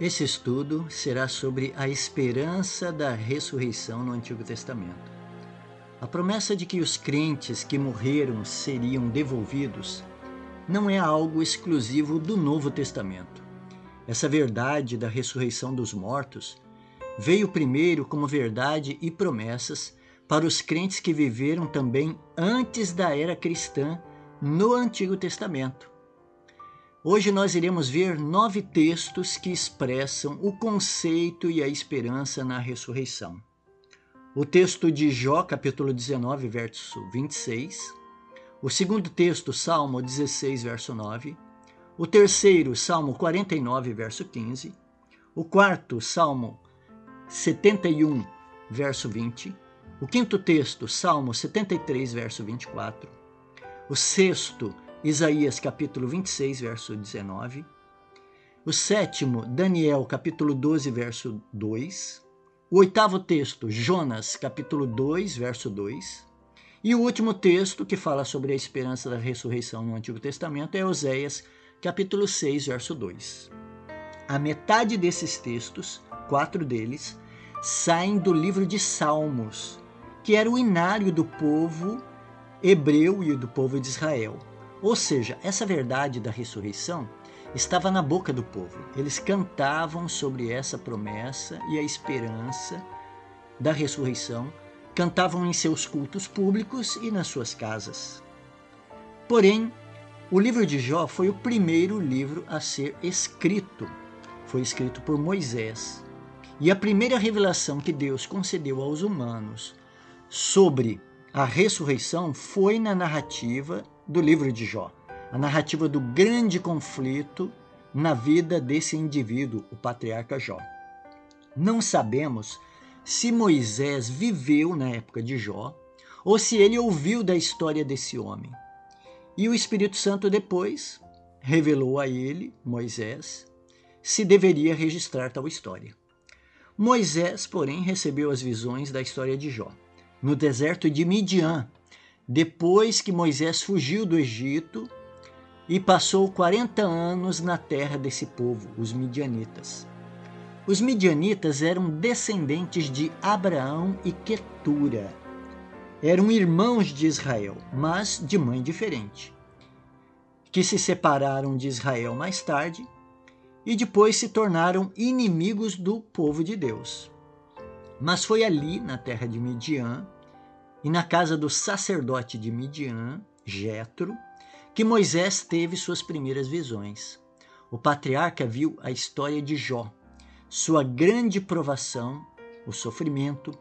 Esse estudo será sobre a esperança da ressurreição no Antigo Testamento. A promessa de que os crentes que morreram seriam devolvidos não é algo exclusivo do Novo Testamento. Essa verdade da ressurreição dos mortos veio primeiro como verdade e promessas para os crentes que viveram também antes da era cristã no Antigo Testamento. Hoje nós iremos ver nove textos que expressam o conceito e a esperança na ressurreição. O texto de Jó, capítulo 19, verso 26. O segundo texto, Salmo 16, verso 9. O terceiro, Salmo 49, verso 15. O quarto, Salmo 71, verso 20. O quinto texto, Salmo 73, verso 24. O sexto, Isaías capítulo 26, verso 19. O sétimo, Daniel capítulo 12, verso 2. O oitavo texto, Jonas capítulo 2, verso 2. E o último texto que fala sobre a esperança da ressurreição no Antigo Testamento é Oséias capítulo 6, verso 2. A metade desses textos, quatro deles, saem do livro de Salmos, que era o inário do povo hebreu e do povo de Israel. Ou seja, essa verdade da ressurreição estava na boca do povo. Eles cantavam sobre essa promessa e a esperança da ressurreição, cantavam em seus cultos públicos e nas suas casas. Porém, o livro de Jó foi o primeiro livro a ser escrito. Foi escrito por Moisés. E a primeira revelação que Deus concedeu aos humanos sobre a ressurreição foi na narrativa do livro de Jó, a narrativa do grande conflito na vida desse indivíduo, o patriarca Jó. Não sabemos se Moisés viveu na época de Jó ou se ele ouviu da história desse homem. E o Espírito Santo depois revelou a ele, Moisés, se deveria registrar tal história. Moisés, porém, recebeu as visões da história de Jó no deserto de Midian, depois que Moisés fugiu do Egito e passou 40 anos na terra desse povo, os midianitas. Os midianitas eram descendentes de Abraão e Quetura. Eram irmãos de Israel, mas de mãe diferente, que se separaram de Israel mais tarde e depois se tornaram inimigos do povo de Deus. Mas foi ali, na terra de Midian, e na casa do sacerdote de Midian, Jetro, que Moisés teve suas primeiras visões. O patriarca viu a história de Jó, sua grande provação, o sofrimento,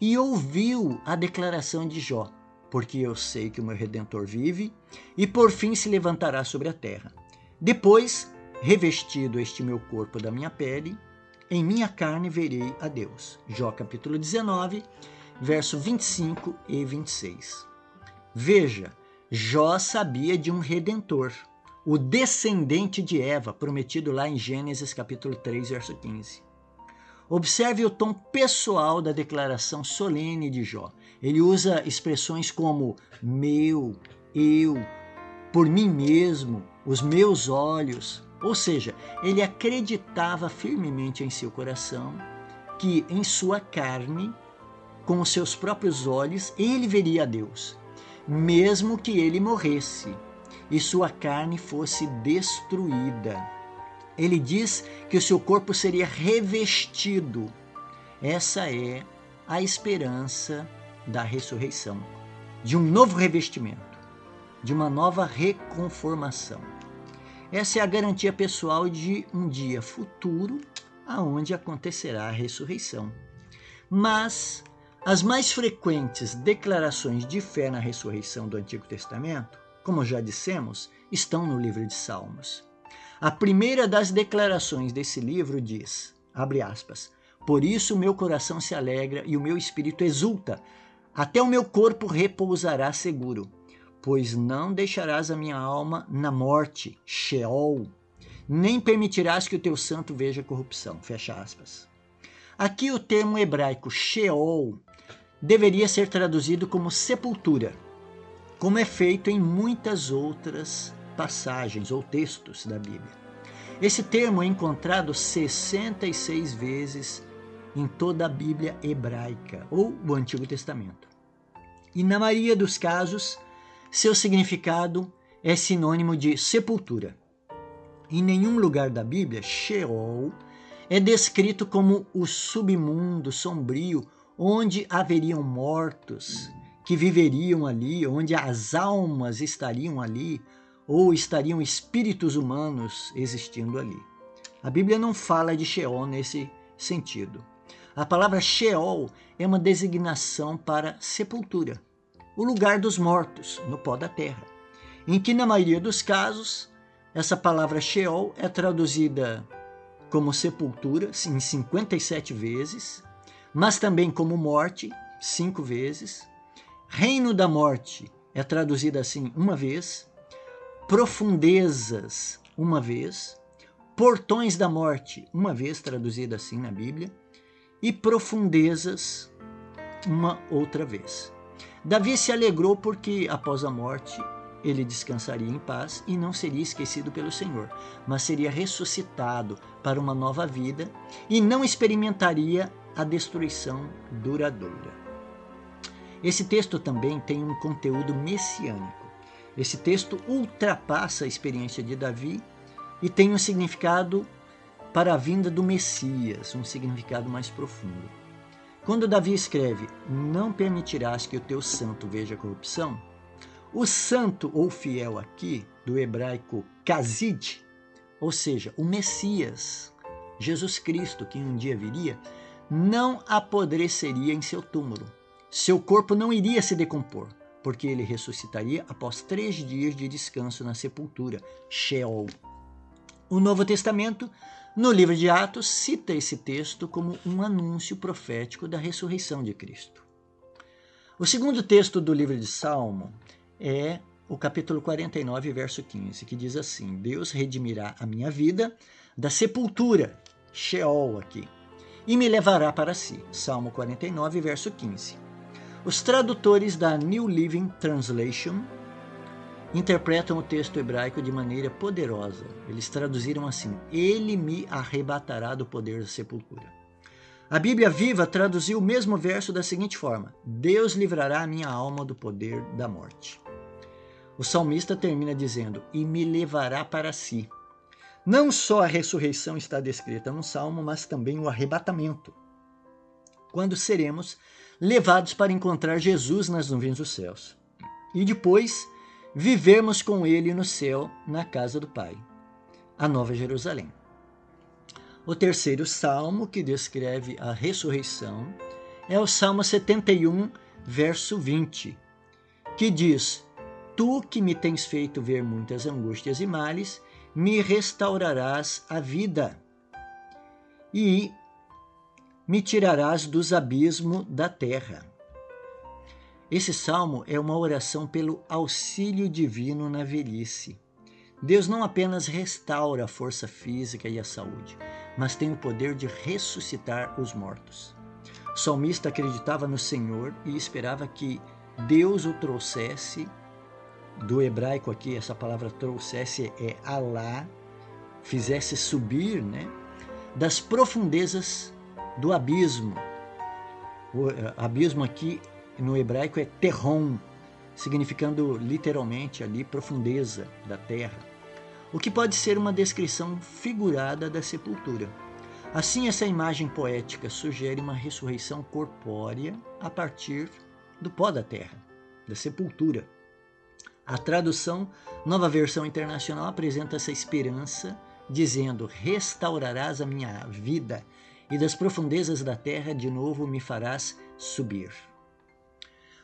e ouviu a declaração de Jó, porque eu sei que o meu redentor vive e por fim se levantará sobre a terra. Depois, revestido este meu corpo da minha pele, em minha carne verei a Deus. Jó capítulo 19, verso 25 e 26. Veja, Jó sabia de um redentor, o descendente de Eva, prometido lá em Gênesis capítulo 3, verso 15. Observe o tom pessoal da declaração solene de Jó. Ele usa expressões como meu, eu, por mim mesmo, os meus olhos, ou seja, ele acreditava firmemente em seu coração que em sua carne, com os seus próprios olhos, ele veria a Deus, mesmo que ele morresse e sua carne fosse destruída. Ele diz que o seu corpo seria revestido. Essa é a esperança da ressurreição, de um novo revestimento, de uma nova reconformação. Essa é a garantia pessoal de um dia futuro aonde acontecerá a ressurreição. Mas as mais frequentes declarações de fé na ressurreição do Antigo Testamento, como já dissemos, estão no livro de Salmos. A primeira das declarações desse livro diz, abre aspas, por isso o meu coração se alegra e o meu espírito exulta, até o meu corpo repousará seguro pois não deixarás a minha alma na morte, Sheol, nem permitirás que o teu santo veja corrupção. Fecha aspas. Aqui o termo hebraico Sheol deveria ser traduzido como sepultura, como é feito em muitas outras passagens ou textos da Bíblia. Esse termo é encontrado 66 vezes em toda a Bíblia hebraica ou o Antigo Testamento. E na maioria dos casos, seu significado é sinônimo de sepultura. Em nenhum lugar da Bíblia, Sheol é descrito como o submundo sombrio onde haveriam mortos que viveriam ali, onde as almas estariam ali, ou estariam espíritos humanos existindo ali. A Bíblia não fala de Sheol nesse sentido. A palavra Sheol é uma designação para sepultura, o lugar dos mortos, no pó da terra, em que, na maioria dos casos, essa palavra Sheol é traduzida como sepultura, em 57 vezes, mas também como morte, cinco vezes. Reino da morte é traduzida assim uma vez. Profundezas, uma vez. Portões da morte, uma vez traduzida assim na Bíblia. E profundezas, uma outra vez. Davi se alegrou porque, após a morte, ele descansaria em paz e não seria esquecido pelo Senhor, mas seria ressuscitado para uma nova vida e não experimentaria a destruição duradoura. Esse texto também tem um conteúdo messiânico. Esse texto ultrapassa a experiência de Davi e tem um significado para a vinda do Messias, um significado mais profundo. Quando Davi escreve: Não permitirás que o teu santo veja corrupção, o santo ou fiel aqui, do hebraico Kazid, ou seja, o Messias, Jesus Cristo, que um dia viria, não apodreceria em seu túmulo. Seu corpo não iria se decompor, porque ele ressuscitaria após três dias de descanso na sepultura, Sheol. O Novo Testamento, no livro de Atos, cita esse texto como um anúncio profético da ressurreição de Cristo. O segundo texto do livro de Salmo é o capítulo 49, verso 15, que diz assim: Deus redimirá a minha vida da sepultura, Sheol aqui, e me levará para si. Salmo 49, verso 15. Os tradutores da New Living Translation interpretam o texto hebraico de maneira poderosa. Eles traduziram assim: Ele me arrebatará do poder da sepultura. A Bíblia Viva traduziu o mesmo verso da seguinte forma: Deus livrará a minha alma do poder da morte. O salmista termina dizendo: E me levará para si. Não só a ressurreição está descrita no salmo, mas também o arrebatamento, quando seremos levados para encontrar Jesus nas nuvens dos céus. E depois vivermos com ele no céu, na casa do Pai, a Nova Jerusalém. O terceiro salmo que descreve a ressurreição é o Salmo 71, verso 20, que diz: Tu que me tens feito ver muitas angústias e males, me restaurarás a vida e me tirarás dos abismos da terra. Esse salmo é uma oração pelo auxílio divino na velhice. Deus não apenas restaura a força física e a saúde, mas tem o poder de ressuscitar os mortos. O salmista acreditava no Senhor e esperava que Deus o trouxesse do hebraico aqui, essa palavra trouxesse é Alá, fizesse subir, né, das profundezas do abismo. O eh, abismo aqui no hebraico é terron, significando literalmente ali profundeza da terra, o que pode ser uma descrição figurada da sepultura. Assim, essa imagem poética sugere uma ressurreição corpórea a partir do pó da terra, da sepultura. A tradução Nova Versão Internacional apresenta essa esperança, dizendo: Restaurarás a minha vida e das profundezas da terra de novo me farás subir.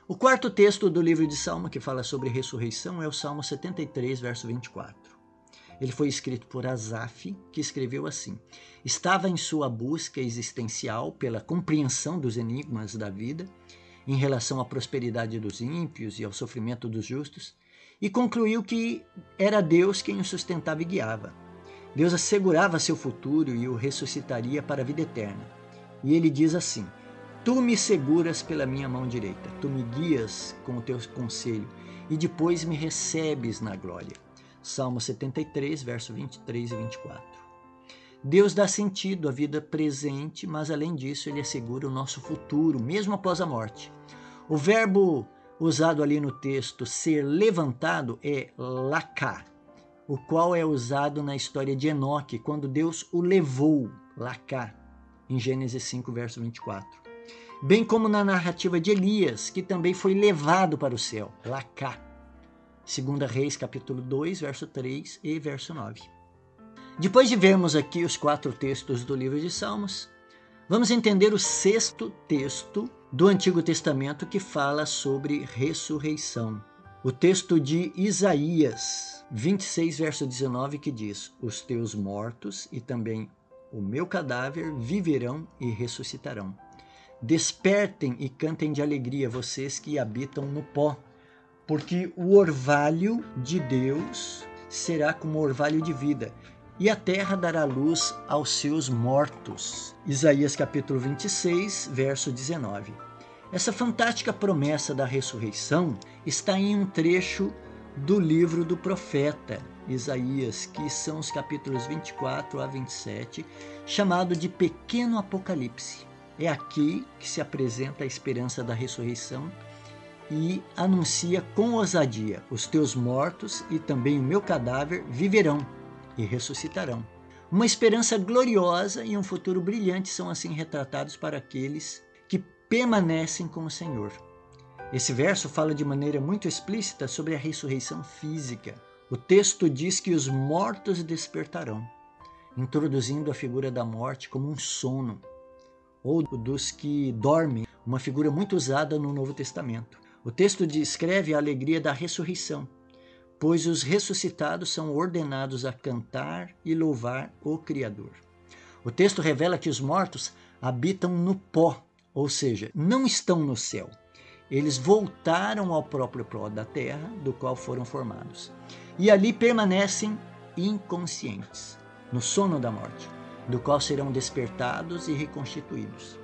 O quarto texto do livro de Salmo que fala sobre ressurreição é o Salmo 73, verso 24. Ele foi escrito por Asaf, que escreveu assim: Estava em sua busca existencial pela compreensão dos enigmas da vida, em relação à prosperidade dos ímpios e ao sofrimento dos justos, e concluiu que era Deus quem o sustentava e guiava. Deus assegurava seu futuro e o ressuscitaria para a vida eterna. E ele diz assim: Tu me seguras pela minha mão direita, tu me guias com o teu conselho e depois me recebes na glória. Salmo 73, verso 23 e 24. Deus dá sentido à vida presente, mas além disso, ele assegura o nosso futuro, mesmo após a morte. O verbo usado ali no texto, ser levantado, é lacá, o qual é usado na história de Enoque, quando Deus o levou, lacá, em Gênesis 5, verso 24. Bem como na narrativa de Elias, que também foi levado para o céu, lacá. 2 Reis, capítulo 2, verso 3 e verso 9. Depois de vermos aqui os quatro textos do livro de Salmos, vamos entender o sexto texto do Antigo Testamento que fala sobre ressurreição. O texto de Isaías 26, verso 19, que diz: Os teus mortos e também o meu cadáver viverão e ressuscitarão. Despertem e cantem de alegria, vocês que habitam no pó, porque o orvalho de Deus será como orvalho de vida, e a terra dará luz aos seus mortos. Isaías capítulo 26, verso 19. Essa fantástica promessa da ressurreição está em um trecho do livro do profeta Isaías, que são os capítulos 24 a 27, chamado de Pequeno Apocalipse. É aqui que se apresenta a esperança da ressurreição e anuncia com ousadia: os teus mortos e também o meu cadáver viverão e ressuscitarão. Uma esperança gloriosa e um futuro brilhante são assim retratados para aqueles que permanecem com o Senhor. Esse verso fala de maneira muito explícita sobre a ressurreição física. O texto diz que os mortos despertarão, introduzindo a figura da morte como um sono, ou dos que dormem, uma figura muito usada no Novo Testamento. O texto descreve a alegria da ressurreição, pois os ressuscitados são ordenados a cantar e louvar o Criador. O texto revela que os mortos habitam no pó, ou seja, não estão no céu. Eles voltaram ao próprio pó da terra, do qual foram formados, e ali permanecem inconscientes, no sono da morte, do qual serão despertados e reconstituídos.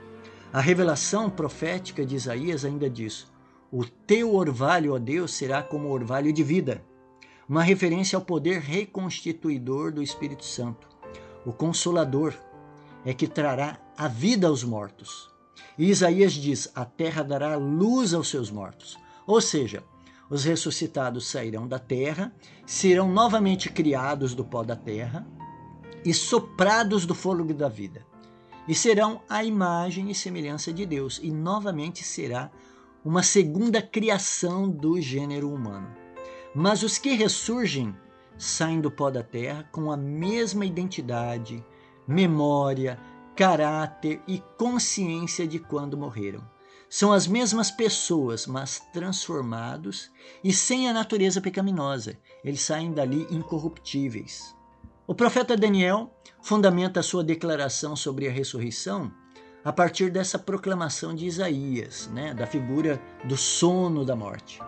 A revelação profética de Isaías ainda diz: O teu orvalho, ó Deus, será como orvalho de vida uma referência ao poder reconstituidor do Espírito Santo. O Consolador é que trará a vida aos mortos. E Isaías diz: A terra dará luz aos seus mortos. Ou seja, os ressuscitados sairão da terra, serão novamente criados do pó da terra e soprados do fôlego da vida. E serão a imagem e semelhança de Deus, e novamente será uma segunda criação do gênero humano. Mas os que ressurgem saem do pó da terra com a mesma identidade, memória, caráter e consciência de quando morreram. São as mesmas pessoas, mas transformados e sem a natureza pecaminosa. Eles saem dali incorruptíveis. O profeta Daniel fundamenta a sua declaração sobre a ressurreição a partir dessa proclamação de Isaías, né, da figura do sono da morte.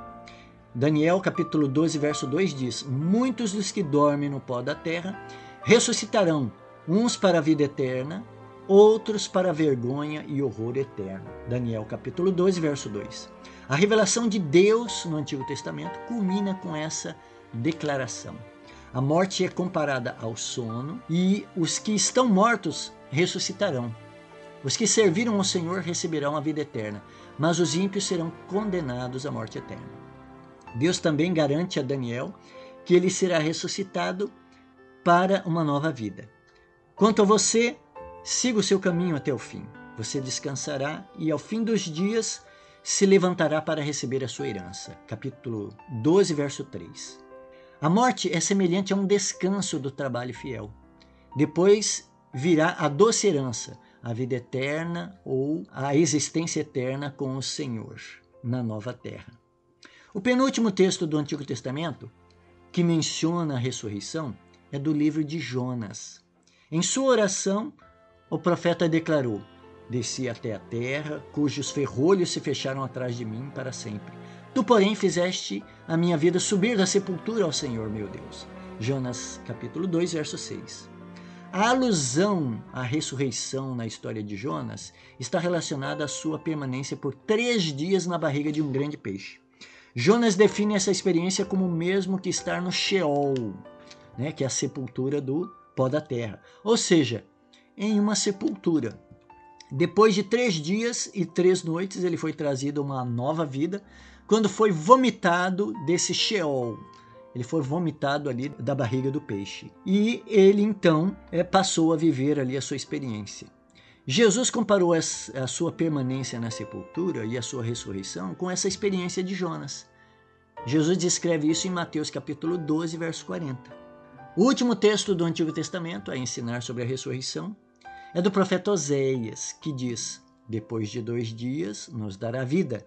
Daniel capítulo 12, verso 2 diz: Muitos dos que dormem no pó da terra ressuscitarão, uns para a vida eterna, outros para a vergonha e horror eterno. Daniel capítulo 12, verso 2. A revelação de Deus no Antigo Testamento culmina com essa declaração. A morte é comparada ao sono e os que estão mortos ressuscitarão. Os que serviram ao Senhor receberão a vida eterna, mas os ímpios serão condenados à morte eterna. Deus também garante a Daniel que ele será ressuscitado para uma nova vida. Quanto a você, siga o seu caminho até o fim. Você descansará e ao fim dos dias se levantará para receber a sua herança. Capítulo 12, verso 3. A morte é semelhante a um descanso do trabalho fiel. Depois virá a doce herança, a vida eterna ou a existência eterna com o Senhor na nova terra. O penúltimo texto do Antigo Testamento que menciona a ressurreição é do livro de Jonas. Em sua oração, o profeta declarou: Desci até a terra, cujos ferrolhos se fecharam atrás de mim para sempre. Tu, porém, fizeste a minha vida subir da sepultura ao Senhor, meu Deus. Jonas capítulo 2, verso 6. A alusão à ressurreição na história de Jonas está relacionada à sua permanência por três dias na barriga de um grande peixe. Jonas define essa experiência como o mesmo que estar no Sheol, né, que é a sepultura do pó da terra, ou seja, em uma sepultura. Depois de três dias e três noites, ele foi trazido a uma nova vida, quando foi vomitado desse Sheol. Ele foi vomitado ali da barriga do peixe. E ele então é, passou a viver ali a sua experiência. Jesus comparou a sua permanência na sepultura e a sua ressurreição com essa experiência de Jonas. Jesus descreve isso em Mateus capítulo 12, verso 40. O último texto do Antigo Testamento a ensinar sobre a ressurreição é do profeta Oséias, que diz: Depois de dois dias nos dará vida,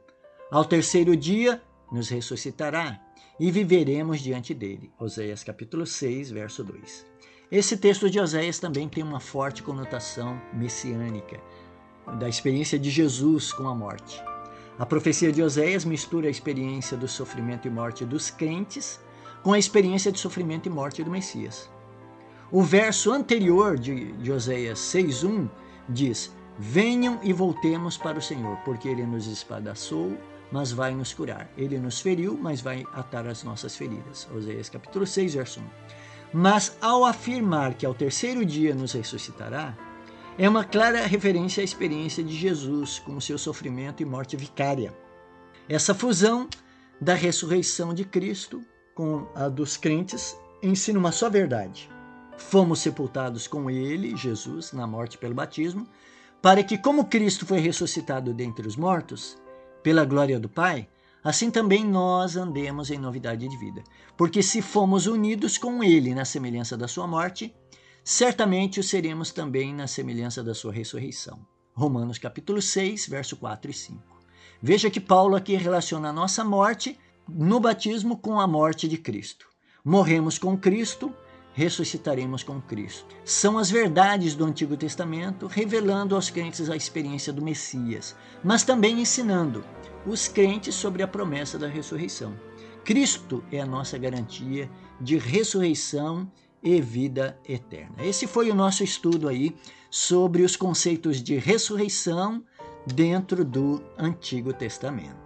ao terceiro dia nos ressuscitará e viveremos diante dele. Oséias capítulo 6, verso 2. Esse texto de Oséias também tem uma forte conotação messiânica, da experiência de Jesus com a morte. A profecia de Oséias mistura a experiência do sofrimento e morte dos crentes com a experiência de sofrimento e morte do Messias. O verso anterior de, de Oséias 6,1 diz: Venham e voltemos para o Senhor, porque ele nos espadaçou, mas vai nos curar. Ele nos feriu, mas vai atar as nossas feridas. Oséias capítulo 6, verso 1. Mas ao afirmar que ao terceiro dia nos ressuscitará, é uma clara referência à experiência de Jesus com seu sofrimento e morte vicária. Essa fusão da ressurreição de Cristo com a dos crentes ensina uma só verdade. Fomos sepultados com ele, Jesus, na morte pelo batismo, para que, como Cristo foi ressuscitado dentre os mortos, pela glória do Pai, assim também nós andemos em novidade de vida. Porque se fomos unidos com Ele na semelhança da Sua morte, certamente o seremos também na semelhança da Sua ressurreição. Romanos capítulo 6, verso 4 e 5. Veja que Paulo aqui relaciona a nossa morte no batismo com a morte de Cristo. Morremos com Cristo, ressuscitaremos com Cristo. São as verdades do Antigo Testamento revelando aos crentes a experiência do Messias, mas também ensinando os crentes sobre a promessa da ressurreição. Cristo é a nossa garantia de ressurreição e vida eterna. Esse foi o nosso estudo aí sobre os conceitos de ressurreição dentro do Antigo Testamento.